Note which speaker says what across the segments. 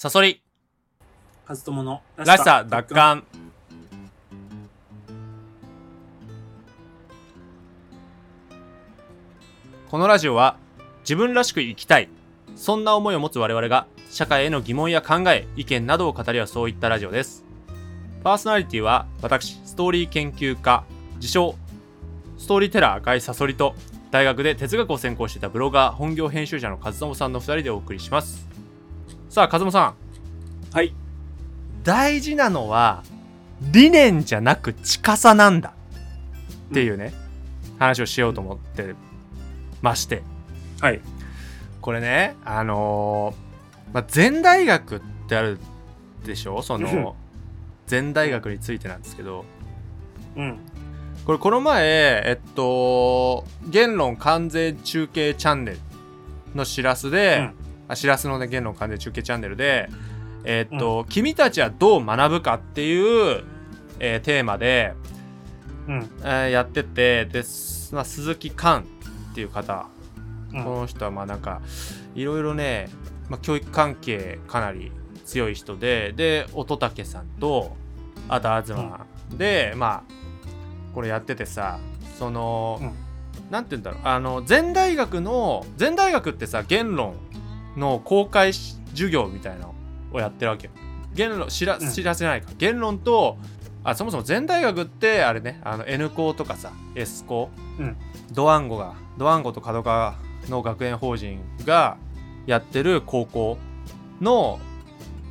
Speaker 1: サソリ。
Speaker 2: カズトモの
Speaker 1: らしさ奪還。このラジオは自分らしく生きたい。そんな思いを持つ我々が社会への疑問や考え意見などを語り合うそういったラジオです。パーソナリティは私ストーリー研究家自称ストーリーテラー赤いサソリと大学で哲学を専攻していたブロガー本業編集者の和友さんの2人でお送りしますさあ和友さん。
Speaker 2: はい。
Speaker 1: 大事なのは理念じゃなく近さなんだっていうね、話をしようと思ってまして。
Speaker 2: はい。
Speaker 1: これねあのーまあ、前大学ってあるでしょ？その前大学についてなんですけど。
Speaker 2: うん。
Speaker 1: これこの前えっと言論関税中継チャンネルのしらすで、
Speaker 2: うん。
Speaker 1: あしらすのね言論関税中継チャンネルでえっと、君たちはどう学ぶかっていう、えーテーマで、
Speaker 2: うん。
Speaker 1: えーやっててです、まあ、鈴木寛っていう方、
Speaker 2: うん。
Speaker 1: この人はまあなんかいろいろね、まあ、教育関係かなり強い人でで乙武さんとあと東で、まあこれやっててさその、
Speaker 2: うん。
Speaker 1: なんて言うんだろうあの前大学の前大学ってさ言論の公開し授業みたいなのをやってるわけよ。言論知ら
Speaker 2: うん。
Speaker 1: 知らせないか、言論とあそもそも前大学ってあれねあの N 校とかさ S 校、
Speaker 2: うん。
Speaker 1: ドワンゴがドワンゴと角川の学園法人がやってる高校の、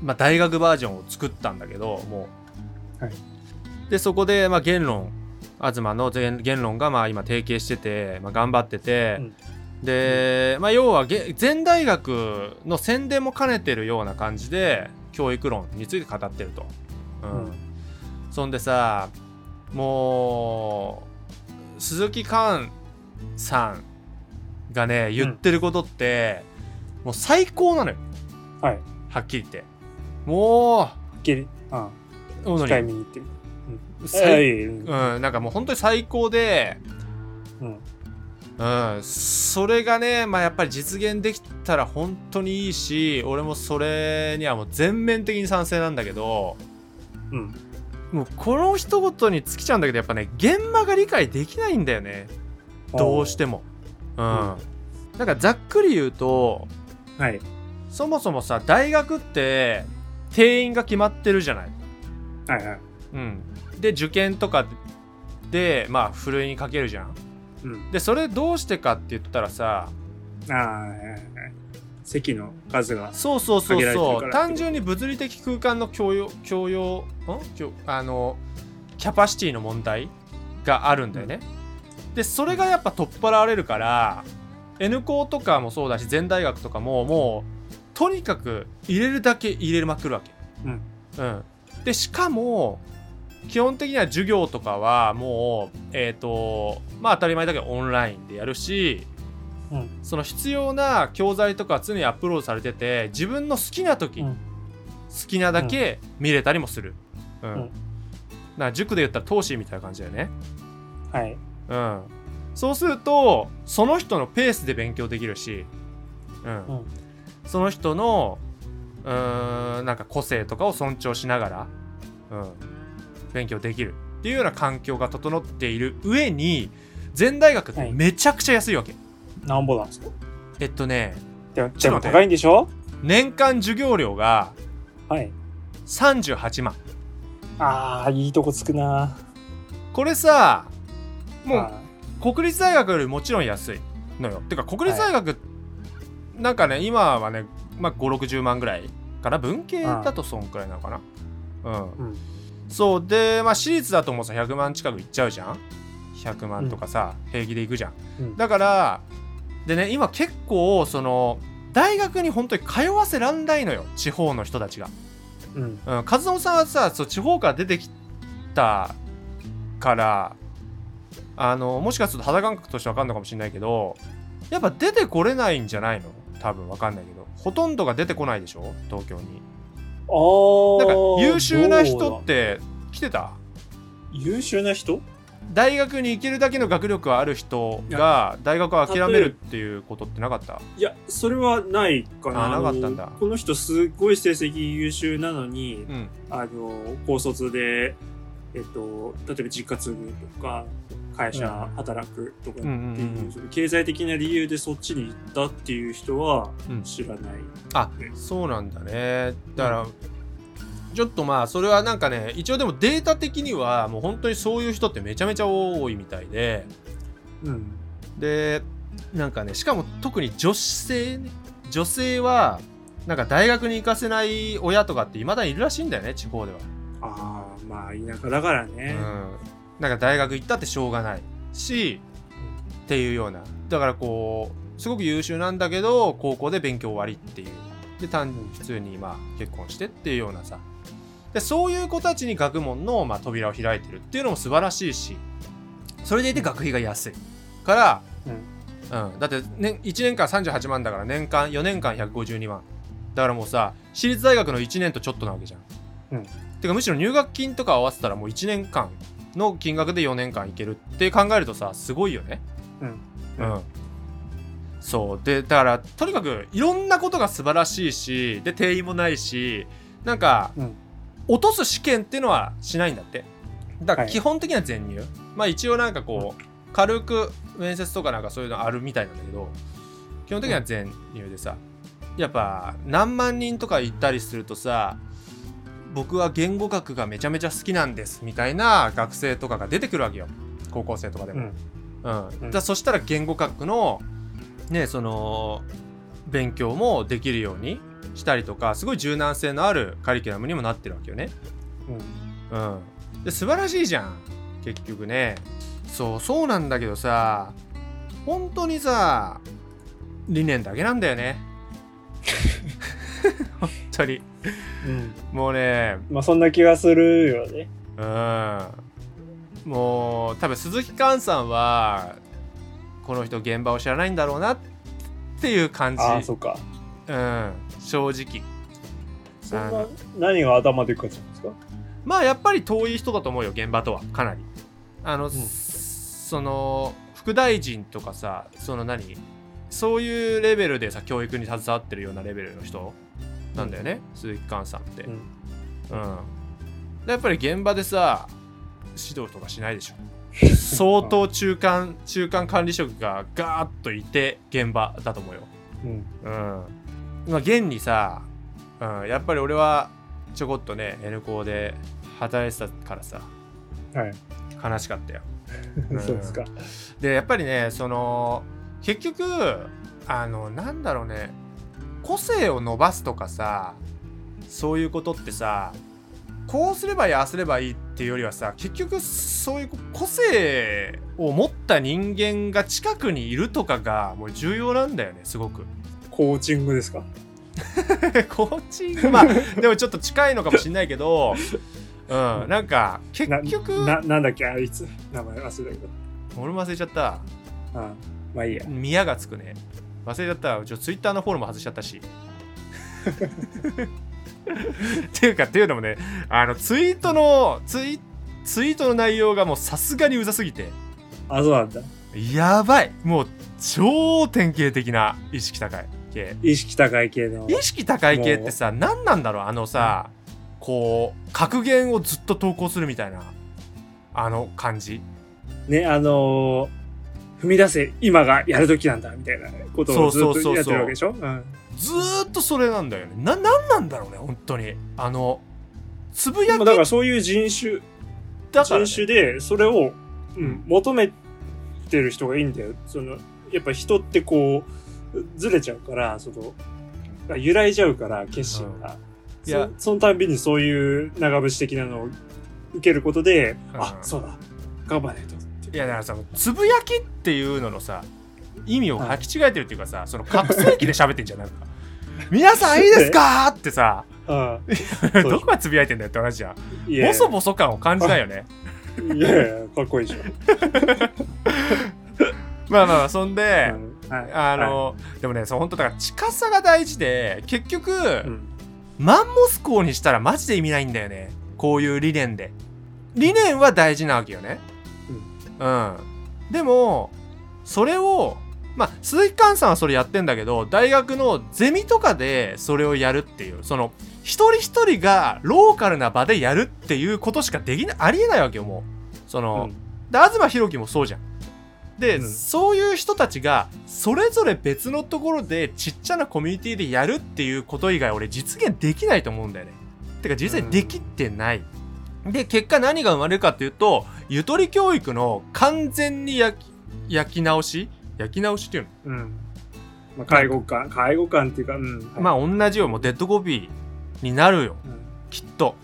Speaker 1: まあ、大学バージョンを作ったんだけどもう、
Speaker 2: はい。
Speaker 1: でそこで、まあ、言論東の言言論がまあ今提携してて、まあ、頑張ってて、
Speaker 2: うん
Speaker 1: で、まあ、要はげ前大学の宣伝も兼ねてるような感じで教育論について語ってると。うん。
Speaker 2: うん。
Speaker 1: そんでさもう鈴木寛さんがね言ってることって、もう最高なのよ。
Speaker 2: はい。
Speaker 1: はっきり言って。も
Speaker 2: ゲリあ
Speaker 1: うもう
Speaker 2: 控えめに言ってる。うん。
Speaker 1: うん、なんかもう本当に最高で、
Speaker 2: うん
Speaker 1: うん、それがね、まあ、やっぱり実現できたら本当にいいし俺もそれにはもう全面的に賛成なんだけど
Speaker 2: うん。
Speaker 1: もうこの一言に尽きちゃうんだけどやっぱね現場が理解できないんだよね。どうしても。うん、なんかざっくり言うと
Speaker 2: はい。
Speaker 1: そもそもさ大学って定員が決まってるじゃない。
Speaker 2: はいはい。
Speaker 1: うん、で受験とかでまあふるいにかけるじゃん。
Speaker 2: うん。
Speaker 1: でそれどうしてかって言ったらさ
Speaker 2: あ席の数が
Speaker 1: そうそうそうそう。単純に物理的空間の共用共用ん？共あのキャパシティの問題があるんだよね。でそれがやっぱ取っ払われるから N 校とかもそうだし全大学とかももうとにかく入れるだけ入れまくるわけ。
Speaker 2: うん。
Speaker 1: うん、でしかも基本的には授業とかはもうえっ、とまあ当たり前だけどオンラインでやるし
Speaker 2: うん。
Speaker 1: その必要な教材とかは常にアップロードされてて自分の好きな時、
Speaker 2: うん。
Speaker 1: 好きなだけ見れたりもする。うん。
Speaker 2: うん。
Speaker 1: だから塾で言ったら投資みたいな感じだよね。
Speaker 2: はい。
Speaker 1: うん、そうするとその人のペースで勉強できるし、うん。
Speaker 2: うん。
Speaker 1: その人のうーんなんか個性とかを尊重しながら、うん、勉強できる。っていうような環境が整っている上に全大学ってめちゃくちゃ安いわけ、
Speaker 2: なんぼなんですか？
Speaker 1: えっとね
Speaker 2: でもでも高いんでしょ？
Speaker 1: 年間授業料が
Speaker 2: はい。
Speaker 1: 38万。
Speaker 2: ああいいとこつくな。
Speaker 1: これさもう
Speaker 2: あ
Speaker 1: 国立大学よりもちろん安いのよ。てか国立大学、なんかね今はね、まあ、560万ぐらいかな？文系だとそんくらいなのかな？うん。
Speaker 2: ーうん
Speaker 1: そうでまあ私立だともうさ100万近くいっちゃうじゃん？100万とかさ、平気でいくじゃん。
Speaker 2: うん。
Speaker 1: だからでね今結構その大学に本当に通わせらんないのよ地方の人たちが。
Speaker 2: うん。
Speaker 1: うん、和夫さんはさそう地方から出てきたからあのもしかすると肌感覚として分かんのかもしれないけどやっぱ出てこれないんじゃないの？多分分かんないけど。ほとんどが出てこないでしょ？東京になんか優秀な人って来てた？
Speaker 2: 優秀な人？
Speaker 1: 大学に行けるだけの学力はある人が大学を諦めるっていうことってなかった？
Speaker 2: いや、それはないかな。
Speaker 1: あなかったんだ。
Speaker 2: のこの人すごい成績優秀なのに、
Speaker 1: うん。
Speaker 2: あの、高卒で、えっと、例えば実家継ぐとか、会社働くとかっていう、
Speaker 1: うんうん
Speaker 2: 経済的な理由でそっちに行ったっていう人は
Speaker 1: うん。
Speaker 2: 知らない。
Speaker 1: あ
Speaker 2: ね
Speaker 1: そうなんだね。だから、ちょっとまあそれはなんかね一応でもデータ的にはもう本当にそういう人ってめちゃめちゃ多いみたいで。
Speaker 2: うん。
Speaker 1: でなんかねしかも特に女性ね女性はなんか大学に行かせない親とかっていまだにいるらしいんだよね地方では、
Speaker 2: ああ、まあ、田舎だからね。
Speaker 1: うん、なんか大学行ったってしょうがないしっていうような。だからこうすごく優秀なんだけど高校で勉強終わりっていう。で単普通にまあ結婚してっていうようなさ。でそういう子たちに学問の、まあ、扉を開いてるっていうのも素晴らしいしそれでいて学費が安い。から、うん。だって、ね、1年間38万だから年間4年間152万。だからもうさ私立大学の1年とちょっとなわけじゃん、
Speaker 2: うん
Speaker 1: てかむしろ入学金とか合わせたらもう1年間の金額で4年間いけるって考えるとさすごいよね。
Speaker 2: うん。
Speaker 1: うん、そう。でだからとにかくいろんなことが素晴らしいしで定員もないしなんか、
Speaker 2: うん。
Speaker 1: 落とす試験っていうのはしないんだって。だから
Speaker 2: はい。
Speaker 1: 基本的には全入、まあ一応なんかこう軽く面接とかなんかそういうのあるみたいなんだけど基本的には全入でさやっぱ何万人とか行ったりするとさ僕は言語学がめちゃめちゃ好きなんですみたいな学生とかが出てくるわけよ高校生とかでも。
Speaker 2: うん。
Speaker 1: うんそしたら言語学のねその勉強もできるようにしたりとかすごい柔軟性のあるカリキュラムにもなってるわけよね。
Speaker 2: うん。
Speaker 1: うん、で素晴らしいじゃん結局ねそうそうなんだけどさ本当にさ理念だけなんだよね 本当に。
Speaker 2: うん。
Speaker 1: もうね。
Speaker 2: まあ、そんな気がするよね。
Speaker 1: うん。もう多分鈴木寛さんはこの人現場を知らないんだろうなっていう感じ。
Speaker 2: ああ、そっか。
Speaker 1: うん、正直。
Speaker 2: そんな何が頭でっかちなんですか？
Speaker 1: まあやっぱり遠い人だと思うよ現場とは。かなり。あの、
Speaker 2: ん。
Speaker 1: その副大臣とかさその何？そういうレベルでさ教育に携わってるようなレベルの人なんだよね、鈴木寛さんって、
Speaker 2: うん。
Speaker 1: うん。でやっぱり現場でさ指導とかしないでしょ。相当中間中間管理職がガーッといて現場だと思うよ。
Speaker 2: うん。
Speaker 1: うん。まあ現にさ、うん、やっぱり俺はちょこっとね N 校で働いてたからさ
Speaker 2: はい。
Speaker 1: 悲しかったよ。うん。
Speaker 2: そうですか。
Speaker 1: でやっぱりねその結局あのなんだろうね個性を伸ばすとかさそういうことってさこうすればいいああすればいいっていうよりはさ結局そういう個性を持った人間が近くにいるとかがもう重要なんだよねすごく。
Speaker 2: コーチングですか？
Speaker 1: コーチング？まあでもちょっと近いのかもしんないけど、うん、なんか結
Speaker 2: な
Speaker 1: 局
Speaker 2: な、なんだっけあいつ？名前忘れたけど。
Speaker 1: 俺も忘れちゃった
Speaker 2: あまあいいや。
Speaker 1: 宮がつくね忘れちゃった。ちょツイッターのフォローも外しちゃったし。っていうかっていうのもねあのツイートのツイツイートの内容がもうさすがにうざすぎて。
Speaker 2: あ、そうなんだ。
Speaker 1: やばい。もう超典型的な意識高い系。
Speaker 2: 意識高い系の。
Speaker 1: 意識高い系ってさ何なんだろう。あのさこう格言をずっと投稿するみたいなあの感じ。
Speaker 2: ね、あのー踏み出せ、今がやるときなんだ、みたいなことをずっとやってるわけでしょ？うん。
Speaker 1: ずーっとそれなんだよね。ななんなんだろうね本当に。あのつぶやき。
Speaker 2: まあだからそういう人種、
Speaker 1: だから、ね、
Speaker 2: 人種で、それを、うん、求めてる人がいいんだよ。その、やっぱ人ってこう、ずれちゃうから、その、揺らいじゃうから、決心が。
Speaker 1: いや。
Speaker 2: そそのたんびにそういう長渕的なのを受けることで、
Speaker 1: うん。
Speaker 2: あ、そうだ、頑張れと。
Speaker 1: いやだからさつぶやきっていうののさ意味を履き違えてるっていうかさ、その拡声器で喋ってんじゃんなんか。皆さんいいですかってさ。
Speaker 2: あ
Speaker 1: どこがつぶやいてんだよって話じゃん。ボソボソ感を感じないよね。
Speaker 2: いやいや、かっこいいじゃん。
Speaker 1: まあまあまあそんで、
Speaker 2: うん。はい。
Speaker 1: あの、でもねそう本当だから近さが大事で結局、
Speaker 2: うん。
Speaker 1: マンモス校にしたらマジで意味ないんだよね。こういう理念で。理念は大事なわけよね、うん。でもそれをまあ鈴木寛さんはそれやってんだけど大学のゼミとかでそれをやるっていうその一人一人がローカルな場でやるっていうことしかできないありえないわけよもう。その、で東博樹もそうじゃん。で、
Speaker 2: うん。
Speaker 1: そういう人たちがそれぞれ別のところでちっちゃなコミュニティでやるっていうこと以外俺実現できないと思うんだよね。てか実際できてない、で結果何が生まれるかっていうとゆとり教育の完全に焼き焼き直し？焼き直しっていうの？
Speaker 2: うん。まあ、介護官、介護官っていうか、うん。
Speaker 1: まあ同じよ。もうデッドコピーになるよ。
Speaker 2: うん。
Speaker 1: きっと。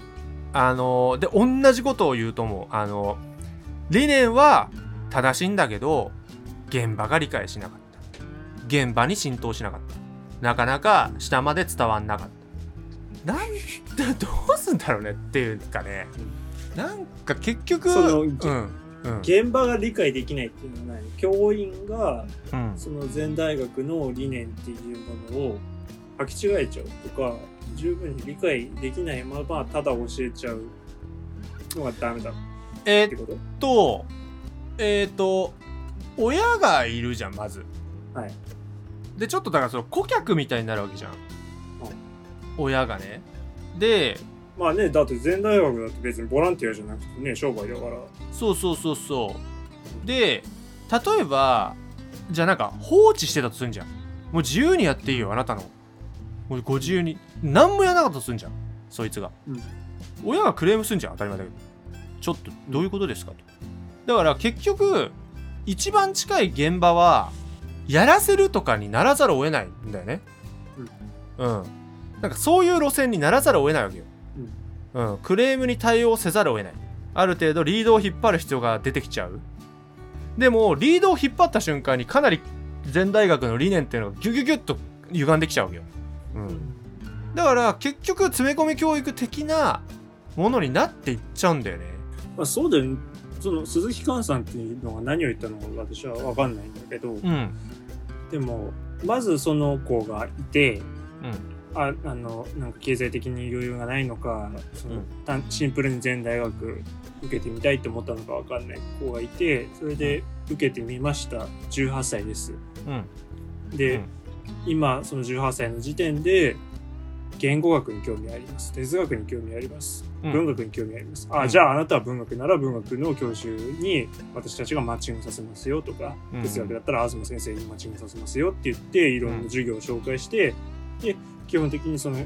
Speaker 1: あので同じことを言うと思う。あの理念は正しいんだけど現場が理解しなかった。現場に浸透しなかった。なかなか下まで伝わんなかったなんでどうすんだろうねっていうかね。なんか結局
Speaker 2: その
Speaker 1: うんうん。
Speaker 2: 現場が理解できないっていうのは何教員が
Speaker 1: うん。
Speaker 2: その前大学の理念っていうものを履き違えちゃうとか十分に理解できないままただ教えちゃうのがダメだっ
Speaker 1: えー
Speaker 2: てこと？
Speaker 1: とえっ、と親がいるじゃんまず。
Speaker 2: はい。
Speaker 1: でちょっとだからその顧客みたいになるわけじゃん、親がね。で
Speaker 2: まあねだって前大学だって別にボランティアじゃなくてね商売だから。
Speaker 1: そうそうそうそう。で例えばじゃあなんか放置してたとすんじゃん。もう自由にやっていいよあなたの。もうご自由に。何もやらなかったとすんじゃんそいつが、
Speaker 2: うん。
Speaker 1: 親がクレームすんじゃん当たり前だけど。ちょっとどういうことですか？と。だから結局一番近い現場はやらせるとかにならざるを得ないんだよね。うん、なんかそういう路線にならざるを得ないわけよ、うん、クレームに対応せざるを得ない。ある程度リードを引っ張る必要が出てきちゃう。でもリードを引っ張った瞬間にかなり全大学の理念っていうのがギュギュギュッと歪んできちゃうわけよ、うん、だから結局詰め込み教育的なものになっていっちゃうんだよね。
Speaker 2: まあそうだよね。その鈴木寛さんっていうのが何を言ったのか私は分かんないんだけど、
Speaker 1: うん。
Speaker 2: でもまずその子がいて。
Speaker 1: うん
Speaker 2: ああのなんか経済的に余裕がないのかその、
Speaker 1: うん。
Speaker 2: 単シンプルに全大学受けてみたいって思ったのか分かんない子がいてそれで受けてみました。18歳です。
Speaker 1: うん。
Speaker 2: で、
Speaker 1: うん。
Speaker 2: 今その18歳の時点で言語学に興味あります。哲学に興味あります。
Speaker 1: うん。
Speaker 2: 文学に興味あります、あ
Speaker 1: うん。
Speaker 2: じゃああなたは文学なら文学の教授に私たちがマッチングさせますよとか、
Speaker 1: うん。
Speaker 2: 哲学だったら東先生にマッチングさせますよって言っていろんな授業を紹介して、で基本的にその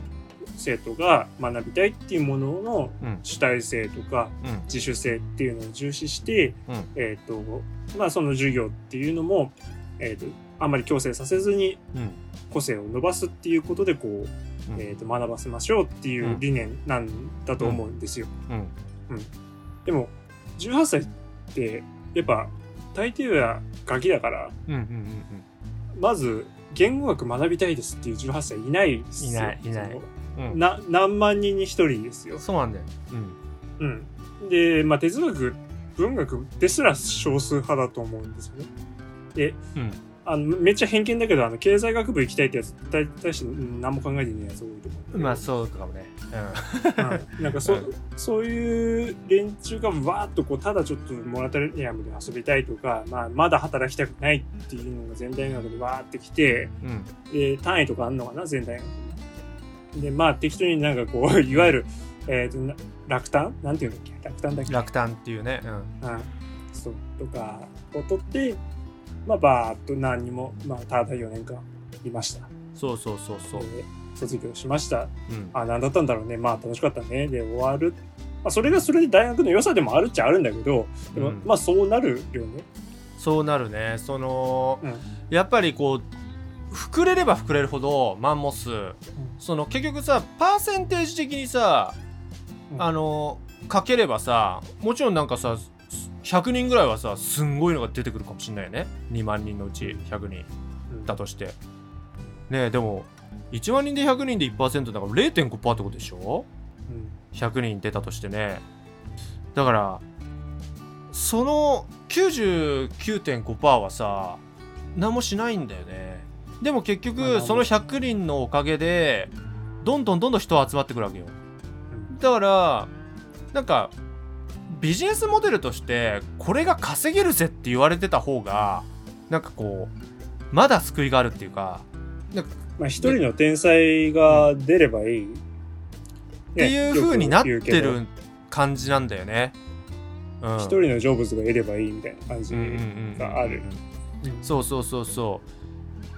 Speaker 2: 生徒が学びたいっていうものの
Speaker 1: うん。
Speaker 2: 主体性とか
Speaker 1: うん。
Speaker 2: 自主性っていうのを重視して、
Speaker 1: うん。
Speaker 2: えっ、とまあその授業っていうのも、えー、とあんまり強制させずに
Speaker 1: うん。
Speaker 2: 個性を伸ばすっていうことでこう、
Speaker 1: うん。
Speaker 2: えー、と学ばせましょうっていう理念なんだと思うんですよ。
Speaker 1: うん。
Speaker 2: でも18歳ってやっぱ大抵はガキだから
Speaker 1: うんうんうん。
Speaker 2: まず言語学学びたいですっていう18歳いないですよ。
Speaker 1: いないいない。うんうん。
Speaker 2: な何万人に一人ですよ。
Speaker 1: そうなんだよ。うん。
Speaker 2: うん、で、まあ、哲学文学ですら少数派だと思うんですよね。で
Speaker 1: うん
Speaker 2: あのめっちゃ偏見だけどあの経済学部行きたいってやつ対対してうん何も考えてねえやつ多いと思う。
Speaker 1: まあそうかもね。
Speaker 2: うん。なんかそ,、
Speaker 1: うん
Speaker 2: そういう連中がわーっとこうただちょっとモラトリアムで遊びたいとか、まあ、まだ働きたくないっていうのが全大学でわーってきて
Speaker 1: うん。
Speaker 2: で単位とかあんのかな？全大学にでまあ適当になんかこう いわゆる、えーとな落胆？なんていうんだっけ？落胆だっけ？
Speaker 1: 落胆っていうね。うん。
Speaker 2: うん、そう。とかを取ってまあバーっと何にも、まあ、ただ4年間いました。
Speaker 1: そうそうそうそう
Speaker 2: で卒業しました。
Speaker 1: うん
Speaker 2: あ、なんだったんだろうね。まあ楽しかったね。で終わる。まあそれがそれで大学の良さでもあるっちゃあるんだけど、でも、
Speaker 1: うん
Speaker 2: まあそうなるよね。
Speaker 1: そうなるねその
Speaker 2: うん。
Speaker 1: やっぱりこう膨れれば膨れるほどマンモスその結局さパーセンテージ的にさ、
Speaker 2: うん
Speaker 1: あのかければさもちろんなんかさ100人ぐらいはさすんごいのが出てくるかもしんないよね。2万人のうち100人。
Speaker 2: うん。
Speaker 1: だとして。ねえでも1万人で100人で1%だから0.5%ってことでしょ？
Speaker 2: うん。
Speaker 1: 100人出たとしてね。だからその99.5%はさ何もしないんだよね。でも結局その100人のおかげでどんどんどんどん人集まってくるわけよ。
Speaker 2: うん。
Speaker 1: だからなんかビジネスモデルとしてこれが稼げるぜって言われてた方がなんかこうまだ救いがあるっていうか。
Speaker 2: まあ一人の天才が出ればいい。
Speaker 1: っていう風になってる感じなんだよね。うん、
Speaker 2: 一人の成仏がいればいいみたいな感じがある。
Speaker 1: そうそうそうそ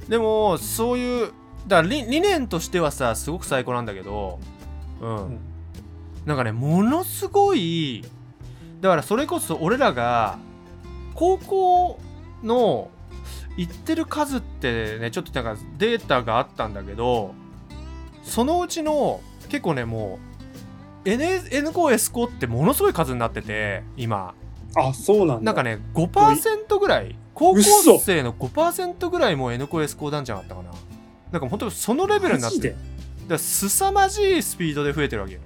Speaker 1: う。でもそういうだから理理念としてはさすごく最高なんだけどうん、
Speaker 2: ん。
Speaker 1: なんかねものすごいだからそれこそ俺らが高校の行ってる数ってねちょっとなんかデータがあったんだけどそのうちの結構ねもう N, N 校 S 校ってものすごい数になってて今。
Speaker 2: あ、そうなんだ。
Speaker 1: なんかね5%ぐらい。高校生の5%ぐらいもう N 校 S 校なんじゃなかったかな。なんか本当にそのレベルになってる
Speaker 2: マジで？
Speaker 1: だから凄まじいスピードで増えてるわけよ。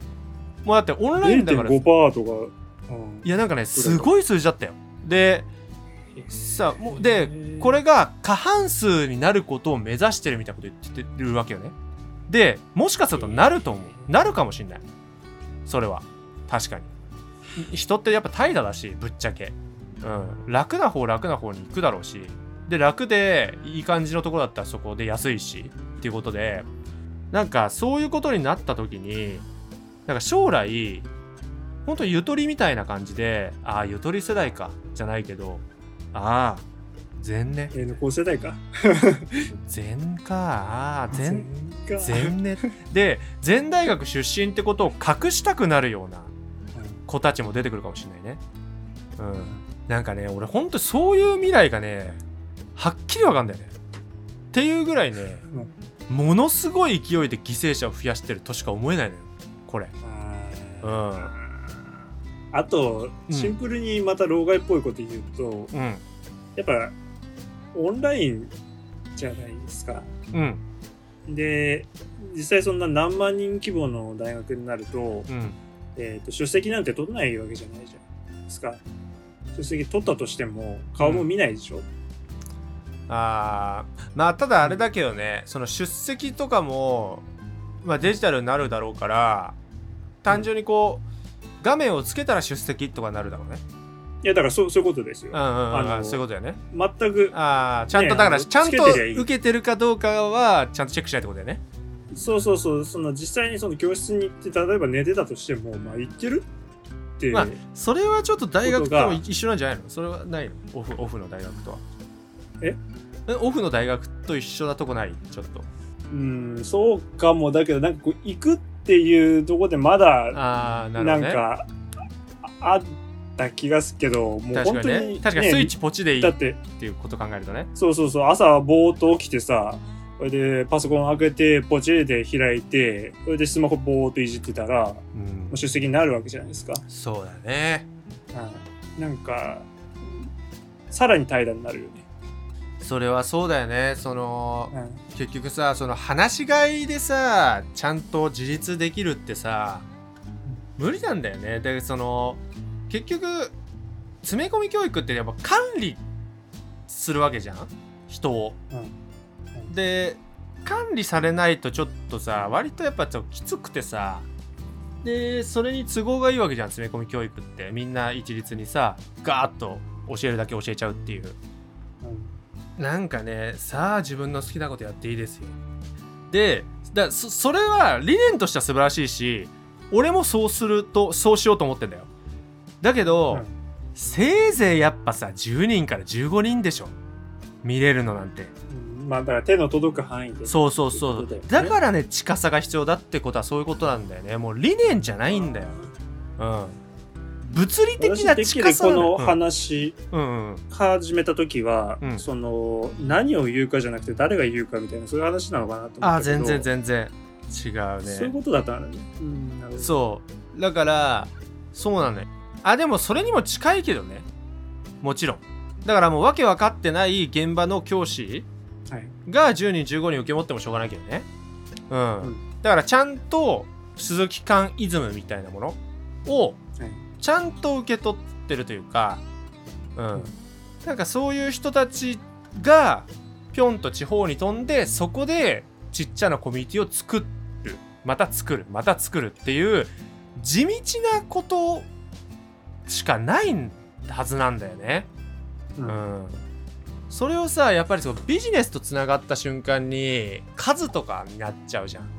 Speaker 1: もうだってオンラインだから。い
Speaker 2: 0.5%とか。うん。
Speaker 1: やなんかねすごい数字だったよ。でさもうでこれが過半数になることを目指してるみたいなこと言ってるわけよね。でもしかするとなると思う。なるかもしんない。それは。確かに。人ってやっぱ怠惰だしぶっちゃけ、うん、楽な方楽な方に行くだろうし。で楽でいい感じのところだったらそこで安いしっていうことでなんかそういうことになった時になんか将来本当ゆとりみたいな感じでああゆとり世代かじゃないけどああ全ね。
Speaker 2: N 校世代か。
Speaker 1: 全かああ全
Speaker 2: 全か。
Speaker 1: 全ね。で全大学出身ってことを隠したくなるような子たちも出てくるかもしれないね。うん。なんかね俺ほんとそういう未来がねはっきりわかんだよね。っていうぐらいねものすごい勢いで犠牲者を増やしてるとしか思えないのよ。これ。
Speaker 2: あ
Speaker 1: うん。
Speaker 2: ーあと、
Speaker 1: うん
Speaker 2: シンプルにまた老害っぽいこと言うと、
Speaker 1: うん
Speaker 2: やっぱ、オンラインじゃないですか。
Speaker 1: うん
Speaker 2: で、実際そんな何万人規模の大学になると、
Speaker 1: うん
Speaker 2: えっ、と、出席なんて取らないわけじゃないじゃないですか。出席取ったとしても、顔も見ないでしょ。
Speaker 1: あーまあただあれだけどねその出席とかも、まあ、デジタルになるだろうから単純にこう画面をつけたら出席とかなるだろうね。
Speaker 2: いや、だからそうそういうことですよ。
Speaker 1: うん。うんうん
Speaker 2: あの
Speaker 1: そういうことだよね。
Speaker 2: 全く、
Speaker 1: ああちゃんとだから
Speaker 2: ね
Speaker 1: ちゃんと受けてるかどうかはちゃんとチェックしないってことだよね。
Speaker 2: そうそうそう、その実際にその教室に行って、例えば寝てたとしても、まあ行ってるって、
Speaker 1: まあそれはちょっと大学とも一緒なんじゃないの？それはないの？オフオフの大学とは？
Speaker 2: え？
Speaker 1: オフの大学と一緒なとこない？ちょっと。
Speaker 2: うん、そうかも、だけど、なんかこう、行くっていうところでまだ、
Speaker 1: な
Speaker 2: んか、ああった気がするけど、もう本当に、
Speaker 1: ね。確かにスイッチポチでいいっ
Speaker 2: だって、
Speaker 1: ていうこと考えるとね。
Speaker 2: そうそうそう、朝ぼーっと起きてさ、それでパソコン開けて、ポチで開いて、それでスマホぼーっといじってたら、も
Speaker 1: うん。
Speaker 2: う出席になるわけじゃないですか。
Speaker 1: そうだね。
Speaker 2: うん、なんか、さらに怠惰になるよね。
Speaker 1: それはそうだよね。その
Speaker 2: うん。
Speaker 1: 結局さその話し飼いでさちゃんと自立できるってさ無理なんだよね。でその結局詰め込み教育ってやっぱ管理するわけじゃん？人を。で管理されないとちょっとさ割とやっぱちょっときつくてさでそれに都合がいいわけじゃん詰め込み教育って。みんな一律にさガーッと教えるだけ教えちゃうっていう。
Speaker 2: うん
Speaker 1: なんかねさあ自分の好きなことやっていいですよ。でだそそれは理念としては素晴らしいし俺もそうするとそうしようと思ってんだよ。だけど、
Speaker 2: うん
Speaker 1: せいぜいやっぱさ10人から15人でしょ。見れるのなんて。
Speaker 2: うんまあだから手の届く範囲で。
Speaker 1: そうそうそう。
Speaker 2: だ
Speaker 1: からね近さが必要だってことはそういうことなんだよね。もう理念じゃないんだよ。うん物理的な近さ
Speaker 2: にこの
Speaker 1: うん。
Speaker 2: 話
Speaker 1: うんうん。
Speaker 2: 始めた時は、
Speaker 1: うん。
Speaker 2: その何を言うかじゃなくて誰が言うかみたいなそういう話なのかなと思ったけど。
Speaker 1: あ全然全然。違うね。
Speaker 2: そういうことだったんだ。ね、うん、なるほど。
Speaker 1: そう。だからそうなのよ。あでもそれにも近いけどね。もちろん。だからもう訳分かってない現場の教師
Speaker 2: はい。
Speaker 1: が10人15人受け持ってもしょうがないけどね。うん、
Speaker 2: うん。
Speaker 1: だからちゃんと鈴木館イズムみたいなものを
Speaker 2: はい
Speaker 1: ちゃんと受け取ってるというかうんなんかそういう人たちがぴょんと地方に飛んでそこでちっちゃなコミュニティを作るまた作るまた作るっていう地道なことしかないはずなんだよね。
Speaker 2: う
Speaker 1: うんん。それをさやっぱりそのビジネスとつながった瞬間に数とかになっちゃうじゃん。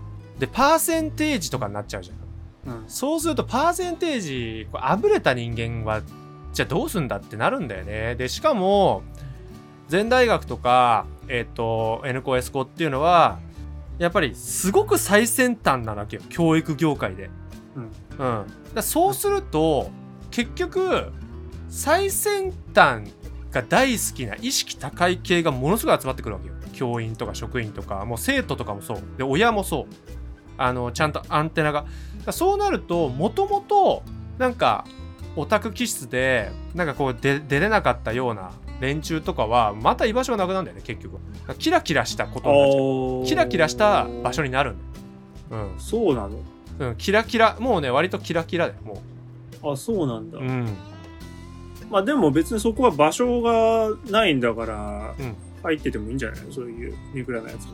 Speaker 1: でパーセンテージとかになっちゃうじゃん。
Speaker 2: うん。
Speaker 1: そうするとパーセンテージあぶれた人間はじゃあどうすんだってなるんだよね。でしかも全大学とか、えっと N コ S コっていうのはやっぱりすごく最先端なわけよ。教育業界で。
Speaker 2: うん。
Speaker 1: うん、そうすると結局最先端が大好きな意識高い系がものすごい集まってくるわけよ。教員とか職員とかもう生徒とかもそう。で親もそう。あのちゃんとアンテナがだそうなるともともとなんかオタク気質でなんかこうで出れなかったような連中とかはまた居場所がなくなるんだよね結局。キラキラしたことになっちゃう。キラキラした場所になるんだよ、
Speaker 2: そうなの？
Speaker 1: うんうん、キラキラもうね割とキラキラだよも
Speaker 2: あそうなんだ、
Speaker 1: ううん。
Speaker 2: まあでも別にそこは場所がないんだから
Speaker 1: うん。
Speaker 2: 入っててもいいんじゃないの？そういうニクラなやつ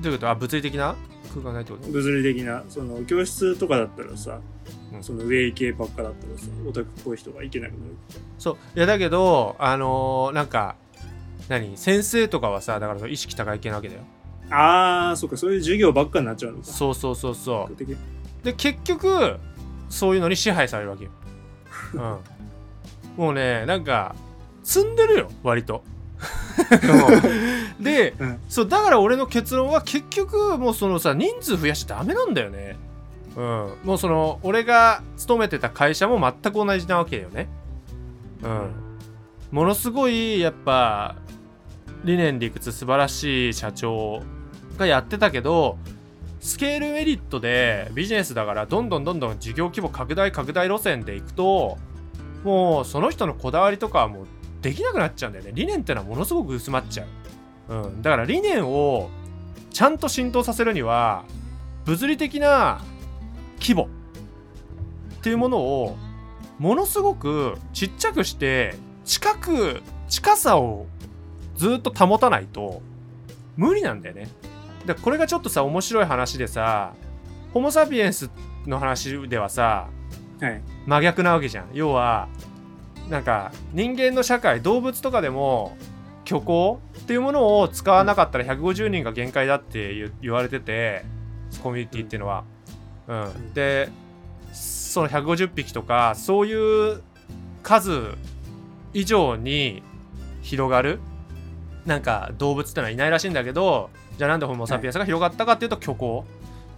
Speaker 1: どういうこと？あ物理的な空間ないってこと？
Speaker 2: 物理的なその教室とかだったらさ、
Speaker 1: うん。
Speaker 2: その上系ばっかだったらさオタクっぽい人がいけなくなる
Speaker 1: そう。いやだけどあのーなんか何？先生とかはさだから意識高い系なわけだよ。
Speaker 2: ああそっかそういう授業ばっかになっちゃうのか。
Speaker 1: そうそうそうそ
Speaker 2: 的。
Speaker 1: うで結局そういうのに支配されるわけよ、うん、もうねなんか積んでるよ割と で、
Speaker 2: うん。
Speaker 1: そうだから俺の結論は結局もうそのさ人数増やしちゃダメなんだよね。うん。もうその俺が勤めてた会社も全く同じなわけよね。うん。ものすごいやっぱ理念理屈素晴らしい社長がやってたけどスケールメリットでビジネスだからどんどんどんどん事業規模拡大拡大路線でいくともうその人のこだわりとかはもうできなくなっちゃうんだよね。理念ってのはものすごく薄まっちゃう、うん、だから理念をちゃんと浸透させるには物理的な規模っていうものをものすごくちっちゃくして近く近さをずっと保たないと無理なんだよね。でこれがちょっとさ面白い話でさホモ・サピエンスの話ではさ
Speaker 2: はい。
Speaker 1: 真逆なわけじゃん。要はなんか人間の社会動物とかでも虚構っていうものを使わなかったら150人が限界だって言言われててコミュニティっていうのは。うん、でその150匹とかそういう数以上に広がるなんか動物ってのはいないらしいんだけどじゃあなんでホモ・サピエンスが広がったかっていうと虚構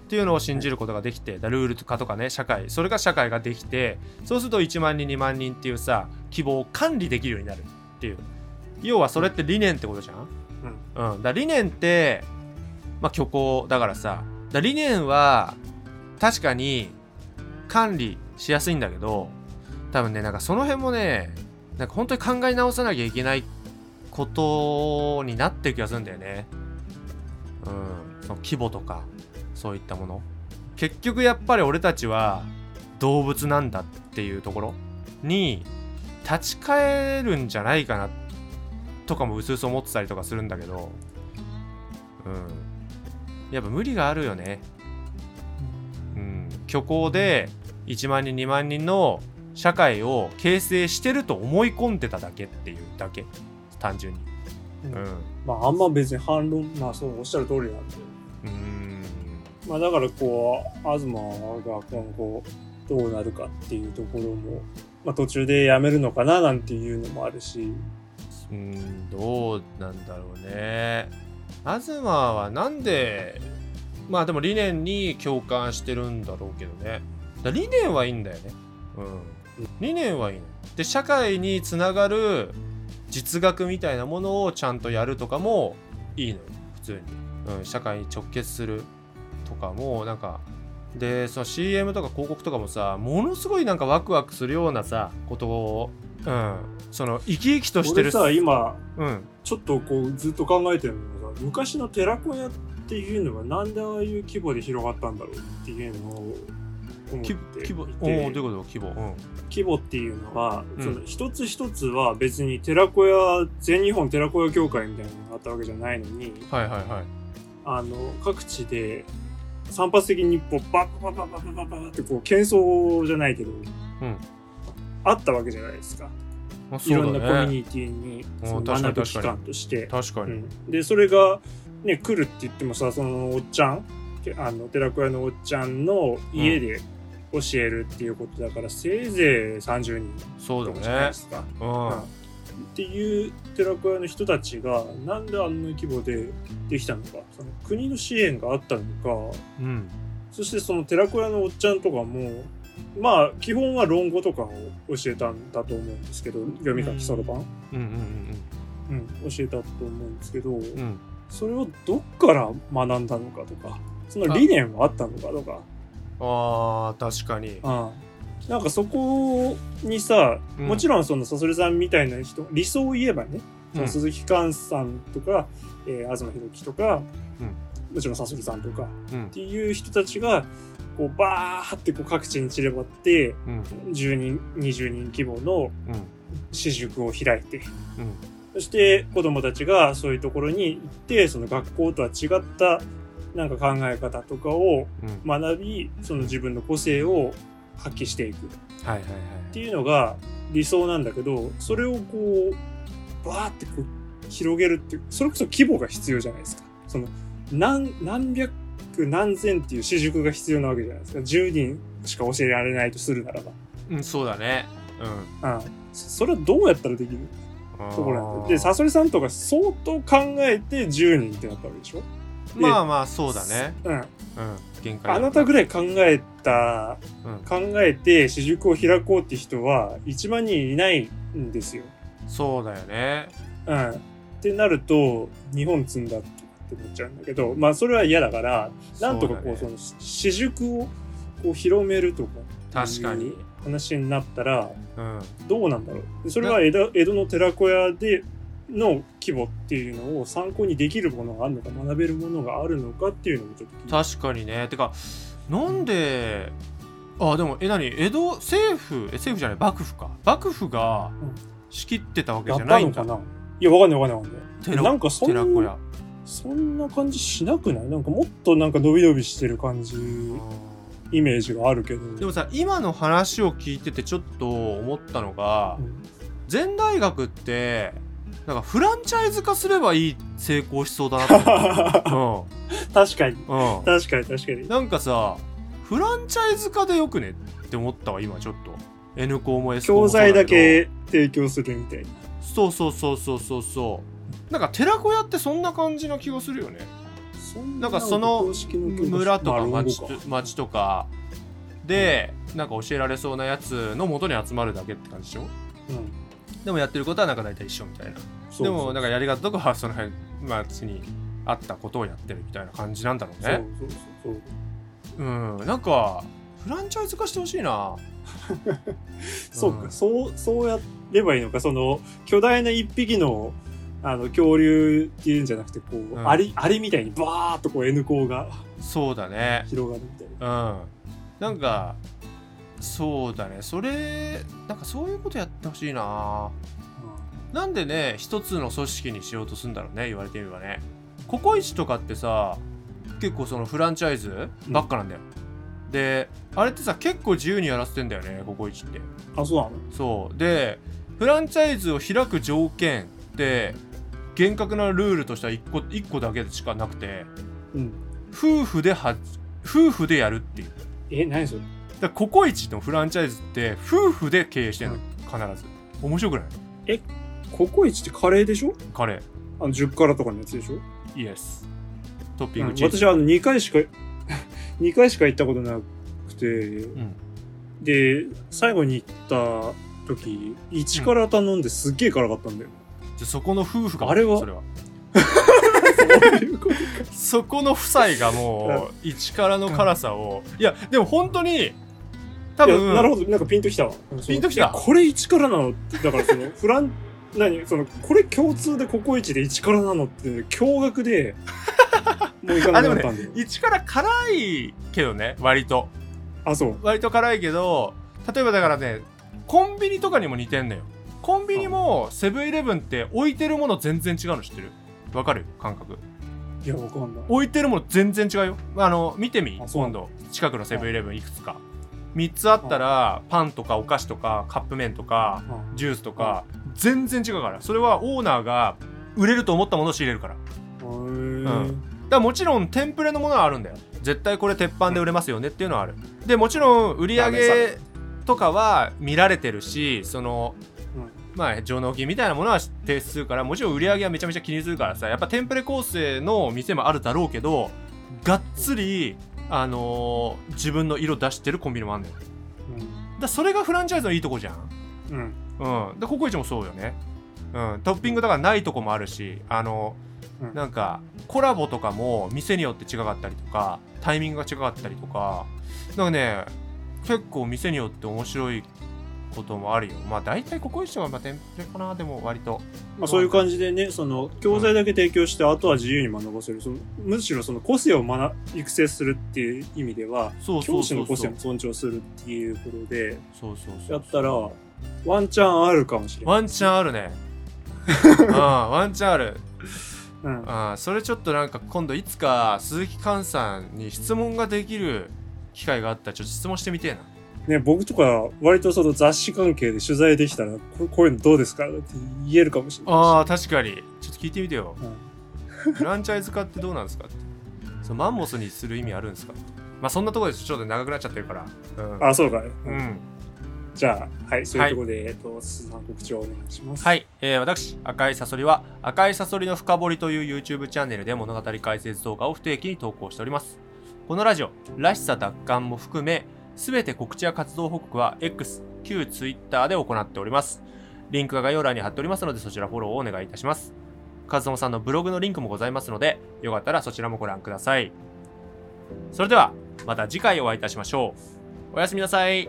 Speaker 1: っていうのを信じることができてだルール化とかね社会それが社会ができてそうすると1万人2万人っていうさ希望を管理できるようになるっていう要はそれって理念ってことじゃん、うん、だから理念ってまあ虚構だからさ。だ理念は確かに管理しやすいんだけど多分ねなんかその辺もねなんか本当に考え直さなきゃいけないことになってる気がするんだよね。うん。その規模とかそういったもの。結局やっぱり俺たちは動物なんだっていうところに立ち返るんじゃないかなとかもうすうす思ってたりとかするんだけどうん。やっぱ無理があるよね。うん。虚構で1万人2万人の社会を形成してると思い込んでただけっていうだけ単純に。
Speaker 2: うん
Speaker 1: うん。
Speaker 2: まああんま別に反論まあそうおっしゃる通りなんで。
Speaker 1: うん。
Speaker 2: まあだからこう東が今後どうなるかっていうところも、まあ、途中でやめるのかななんていうのもあるし
Speaker 1: うんどうなんだろうね。東はなんでまあでも理念に共感してるんだろうけどね。だ理念はいいんだよね。うん。理念はいいので社会につながる実学みたいなものをちゃんとやるとかもいいのよ。普通に、うん、社会に直結するとかもなんかでその CM とか広告とかもさものすごいなんかワクワクするようなさことをうん。その生き生きとしてる。
Speaker 2: 俺さ今
Speaker 1: うん。
Speaker 2: ちょっとこうずっと考えてるのがさ昔の寺子屋っていうのがなんでああいう規模で広がったんだろうっていうのを思って
Speaker 1: き
Speaker 2: いて。
Speaker 1: 規模おおどういうこと？規模。うん。
Speaker 2: 規模っていうのは、
Speaker 1: うん。
Speaker 2: その一つ一つは別に寺子屋全日本寺子屋協会みたいなのがあったわけじゃないのに
Speaker 1: はいはいはい。
Speaker 2: あの各地で散発的にこうバッバッバッバッバッバッバッってこう喧騒じゃないけど、
Speaker 1: うん
Speaker 2: あったわけじゃないですか。
Speaker 1: あ
Speaker 2: いろんなコミュ
Speaker 1: テ
Speaker 2: ニティに
Speaker 1: うん
Speaker 2: その学ぶ期間として。
Speaker 1: 確かに、
Speaker 2: うん、で、それが、ね、来るって言ってもさ、そのおっちゃん、けあの、寺子屋のおっちゃんの家で教えるっていうことだから、せいぜい30人
Speaker 1: そうだ
Speaker 2: とかじゃない
Speaker 1: ね
Speaker 2: ですか。
Speaker 1: うん、
Speaker 2: うん。っていう寺子屋の人たちがなんであんな規模でできたのか。その国の支援があったのか。
Speaker 1: うん。
Speaker 2: そしてその寺子屋のおっちゃんとかもまあ基本は論語とかを教えたんだと思うんですけど読み書きそろばん、
Speaker 1: うんうん
Speaker 2: うん、教えたと思うんですけど、それをどっから学んだのかとかその理念はあったのかとか。
Speaker 1: あー確かに。
Speaker 2: うん。なんかそこにさ、
Speaker 1: うん。
Speaker 2: もちろんそのさそれさんみたいな人理想を言えばね、鈴木寛さんとか、えー東博樹とか、
Speaker 1: うん。
Speaker 2: もちろんさそりさんとかっ
Speaker 1: うん。
Speaker 2: ていう人たちがこうバーってこう各地に散らばって
Speaker 1: うん。
Speaker 2: 10人20人規模の
Speaker 1: うん。
Speaker 2: 私塾を開いて
Speaker 1: うん。
Speaker 2: そして子供たちがそういうところに行ってその学校とは違ったなんか考え方とかを
Speaker 1: うん。
Speaker 2: 学びその自分の個性を発揮していく。
Speaker 1: はいはいはい。
Speaker 2: っていうのが理想なんだけどそれをこうバーってこう広げるっていうそれこそ規模が必要じゃないですか。その何何百何千っていう私塾が必要なわけじゃないですか。10人しか教えられないとするならば、
Speaker 1: うんそうだね。うん。
Speaker 2: うん、そそれはどうやったらできる？ところなんだよ。でサソリさんとか相当考えて10人ってなったわけでしょ？
Speaker 1: まあまあそうだね。
Speaker 2: うん。
Speaker 1: うん限界
Speaker 2: あなたぐらい考えた
Speaker 1: うん。
Speaker 2: 考えて私塾を開こうって人は1万人いないんですよ
Speaker 1: そうだよね
Speaker 2: うん。ってなると、日本積んだって思っちゃうんだけど、まあそれは嫌だから、なんとかこう、その、私塾をこう広めるとか、
Speaker 1: 確かに。
Speaker 2: 話になったら、
Speaker 1: うん。
Speaker 2: どうなんだろう。でそれは江戸江戸の寺子屋での規模っていうのを参考にできるものがあるのか、学べるものがあるのかっていうのもちょっと
Speaker 1: 確かにね。てかなんであでもえ何？江戸政府？え政府じゃない幕府か。幕府が
Speaker 2: うん。
Speaker 1: 仕切ってたわけじゃないんだ。
Speaker 2: たのかな？いや、わかんないわかんないわかんない。
Speaker 1: 寺
Speaker 2: なんかそん
Speaker 1: 寺子屋
Speaker 2: そんな感じしなくない？なんかもっとなんか伸び伸びしてる感じ、イメージがあるけど。
Speaker 1: でもさ今の話を聞いててちょっと思ったのが
Speaker 2: うん。
Speaker 1: 全大学ってなんかフランチャイズ化すればいい成功しそうだなと
Speaker 2: 確かに。
Speaker 1: 思って、うん。うん、
Speaker 2: 確かに確かに。
Speaker 1: なんかさフランチャイズ化でよくねって思ったわ今ちょっと。N 校も S 校
Speaker 2: 教
Speaker 1: もそうだけど。
Speaker 2: 材だけ提供するみたいな。
Speaker 1: そうそうそうそうそうそうなんか寺子屋ってそんな感じの気がするよね。なんかその村とか町と町とか。でなんか教えられそうなやつの元に集まるだけって感じでしょ？
Speaker 2: うん。
Speaker 1: でもやってることはなんか大体一緒みたいな。でもなんかやり方とかはその辺町にあったことをやってるみたいな感じなんだろう
Speaker 2: そう
Speaker 1: ね
Speaker 2: そうそうそう。
Speaker 1: うん。なんかフランチャイズ化してほしいな。
Speaker 2: そうか、
Speaker 1: うん
Speaker 2: そうそうやればいいのか。その巨大な一匹のあの恐竜っていうんじゃなくてこう、
Speaker 1: うん。
Speaker 2: アリアリみたいにバーッとこう N 光が
Speaker 1: そうだね。
Speaker 2: 広がるみたいな。
Speaker 1: うん。なんかそうだね。それなんかそういうことやってほしいな。なんでね一つの組織にしようとするんだろうね言われてみればね。ココイチとかってさ結構そのフランチャイズばっかなんだよ、であれってさ結構自由にやらせてんだよねココイチって。
Speaker 2: あそうなの？
Speaker 1: そう。でフランチャイズを開く条件って厳格なルールとしては1個 ,1 個だけしかなくて
Speaker 2: うん。
Speaker 1: 夫婦では夫婦でやるっていう。
Speaker 2: え、何それ？
Speaker 1: だココイチのフランチャイズって夫婦で経営してんの、必ず。面白くない？
Speaker 2: ココイチってカレーでしょ？
Speaker 1: カレ
Speaker 2: あの10辛とかのやつでしょ、
Speaker 1: ーイエストッピン
Speaker 2: うん。
Speaker 1: グチーズ、
Speaker 2: 私はあの2回しか 2回しか行ったことなくて、
Speaker 1: うん、
Speaker 2: で最後に行った時1辛頼んですっげえ辛かったんだよ、
Speaker 1: じゃあそこの夫婦が
Speaker 2: あれは？
Speaker 1: それは。
Speaker 2: そこ
Speaker 1: の夫妻がもう一からの辛さを、いやでも本当に多分
Speaker 2: なるほど。なんかピンときたわ。ピ
Speaker 1: ンときた。
Speaker 2: これ1辛なの？だからそのフラン 何？そのこれ共通でココイチで1辛なのって驚愕でもう行かなくなったんだよ
Speaker 1: 一から辛いけどね割と。
Speaker 2: あそう。
Speaker 1: 割と辛いけど例えばだからねコンビニとかにも似てんのよコンビニもセブンイレブンって置いてるもの全然違うの知ってる？わかる？感覚。
Speaker 2: いやわかんない。
Speaker 1: 置いてるもの全然違うよ。あの見てみ？今度。近くのセブンイレブンい。くつか。3つあったらパンとかお菓子とかカップ麺とか
Speaker 2: うん
Speaker 1: ジュースとか全然違うから。それはオーナーが売れると思ったものを仕入れるから。だか
Speaker 2: へー
Speaker 1: らもちろんテンプレのものはあるんだよ。絶対これ鉄板で売れますよね。っていうのはある。でもちろん売り上げとかは見られてるしその
Speaker 2: うん
Speaker 1: まあ上納金みたいなものは提出するからもちろん売り上げはめちゃめちゃ気にするからさやっぱテンプレ構成の店もあるだろうけどがっつりあのー自分の色出してるコンビニもあんのよ。だからそれがフランチャイズのいいとこじゃん。
Speaker 2: うん。うん。
Speaker 1: うんでココイチもそうよね。うん。トッピングだからないとこもあるしあの、
Speaker 2: うん。
Speaker 1: なんかコラボとかも店によって違かったりとかタイミングが違かったりとかなんかね結構店によって面白いこともあるよ。まあ大体ココイチはまあテンプレかなでも割と。
Speaker 2: まあ、そういう感じでね、その、教材だけ提供して、あとは自由に学ばせる。そのむしろその個性を学育成するっていう意味では、教師の個性も尊重するっていうことで、
Speaker 1: そうそうそう
Speaker 2: やったら、ワンチャンあるかもしれない。
Speaker 1: ワンチャンあるね。うんワンチャンある。
Speaker 2: うん。
Speaker 1: あーそれちょっとなんか今度いつか鈴木寛さんに質問ができる機会があったらちょっと質問してみてえな
Speaker 2: ね、僕とか、割とその雑誌関係で取材できたら、ここういうのどうですかって言えるかもしれないし。
Speaker 1: あー確かに。ちょっと聞いてみてよ。
Speaker 2: うん
Speaker 1: フランチャイズ化ってどうなんですかって。そのマンモスにする意味あるんですか？まあそんなところですちょっと長くなっちゃってるから。うん。
Speaker 2: あ、そうか。ね。
Speaker 1: うん。
Speaker 2: じゃあ、はい、そういうところで、えっと、鈴さん告知をお願いします。。
Speaker 1: はい。い、えー私赤いサソリは赤いサソリの深掘りという YouTube チャンネルで物語解説動画を不定期に投稿しております。このラジオらしさ奪還も含めすべて告知や活動報告は X 旧 Twitter で行っております。リンクが概要欄に貼っておりますのでそちらフォローをお願いいたします。カズモさんのブログのリンクもございますのでよかったらそちらもご覧ください。それではまた次回お会いいたしましょう。おやすみなさい。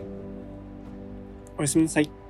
Speaker 2: おやすみなさい。